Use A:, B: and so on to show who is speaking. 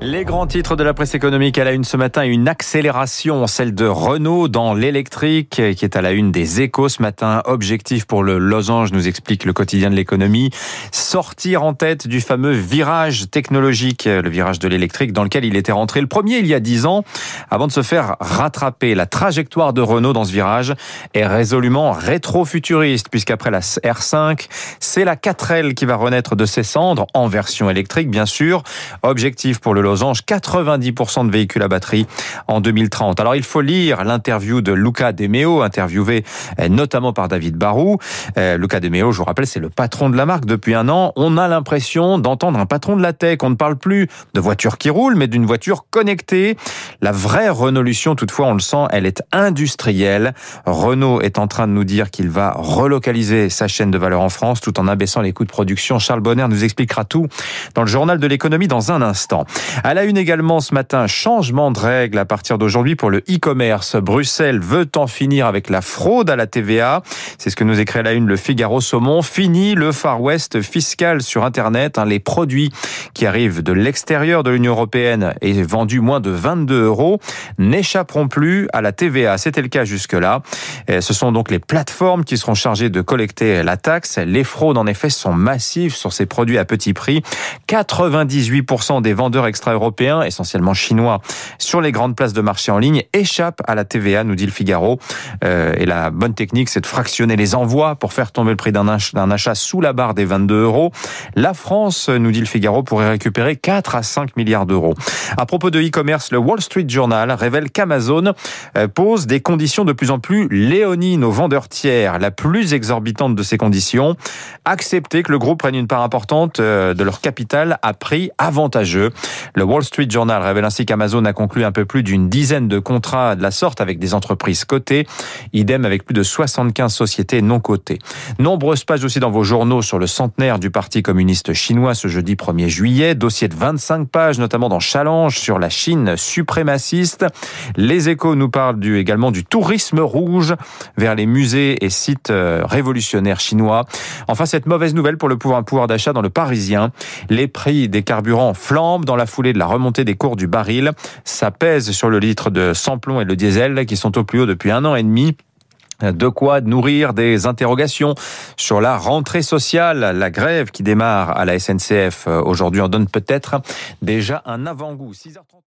A: Les grands titres de la presse économique à la une ce matin, une accélération, celle de Renault dans l'électrique, qui est à la une des échos ce matin. Objectif pour le losange, nous explique le quotidien de l'économie. Sortir en tête du fameux virage technologique, le virage de l'électrique, dans lequel il était rentré le premier il y a dix ans, avant de se faire rattraper. La trajectoire de Renault dans ce virage est résolument rétro-futuriste, puisqu'après la R5, c'est la 4L qui va renaître de ses cendres, en version électrique, bien sûr. Objectif pour le losange, 90% de véhicules à batterie en 2030. Alors il faut lire l'interview de Luca De Meo, interviewé euh, notamment par David Barou. Euh, Luca De Meo, je vous rappelle, c'est le patron de la marque depuis un an. On a l'impression d'entendre un patron de la tech. On ne parle plus de voiture qui roule, mais d'une voiture connectée. La vraie Renaulution, toutefois, on le sent, elle est industrielle. Renault est en train de nous dire qu'il va relocaliser sa chaîne de valeur en France tout en abaissant les coûts de production. Charles Bonner nous expliquera tout dans le journal de l'économie dans un instant. À la une également ce matin, changement de règles à partir d'aujourd'hui pour le e-commerce. Bruxelles veut en finir avec la fraude à la TVA. C'est ce que nous écrit à la une le Figaro Saumon. Fini le Far West fiscal sur Internet. Hein, les produits qui arrivent de l'extérieur de l'Union européenne et vendus moins de 22 euros n'échapperont plus à la TVA. C'était le cas jusque-là. Ce sont donc les plateformes qui seront chargées de collecter la taxe. Les fraudes, en effet, sont massives sur ces produits à petit prix. 98% des vendeurs extra-européens, essentiellement chinois, sur les grandes places de marché en ligne échappent à la TVA, nous dit le Figaro. Euh, et la bonne technique, c'est de fractionner les envois pour faire tomber le prix d'un achat sous la barre des 22 euros. La France, nous dit le Figaro, pourrait récupérer 4 à 5 milliards d'euros. À propos de e-commerce, le Wall Street Journal révèle qu'Amazon euh, pose des conditions de plus en plus léonines aux vendeurs tiers. La plus exorbitante de ces conditions, accepter que le groupe prenne une part importante euh, de leur capital à prix avantageux. Le Wall Street Journal révèle ainsi qu'Amazon a conclu un peu plus d'une dizaine de contrats de la sorte avec des entreprises cotées, idem avec plus de 75 sociétés non cotées. Nombreuses pages aussi dans vos journaux sur le centenaire du Parti communiste chinois ce jeudi 1er juillet, dossier de 25 pages notamment dans Challenge sur la Chine suprémaciste. Les échos nous parlent du, également du tourisme rouge vers les musées et sites euh, révolutionnaires chinois. Enfin, cette mauvaise nouvelle pour le pouvoir, d'achat dans le Parisien. Les prix des carburants flambent dans la foulée de la remontée des cours du baril. Ça pèse sur le litre de sans-plomb et le diesel qui sont au plus haut depuis un an et demi. De quoi nourrir des interrogations sur la rentrée sociale. La grève qui démarre à la SNCF euh, aujourd'hui en donne peut-être déjà un avant-goût. 6h30.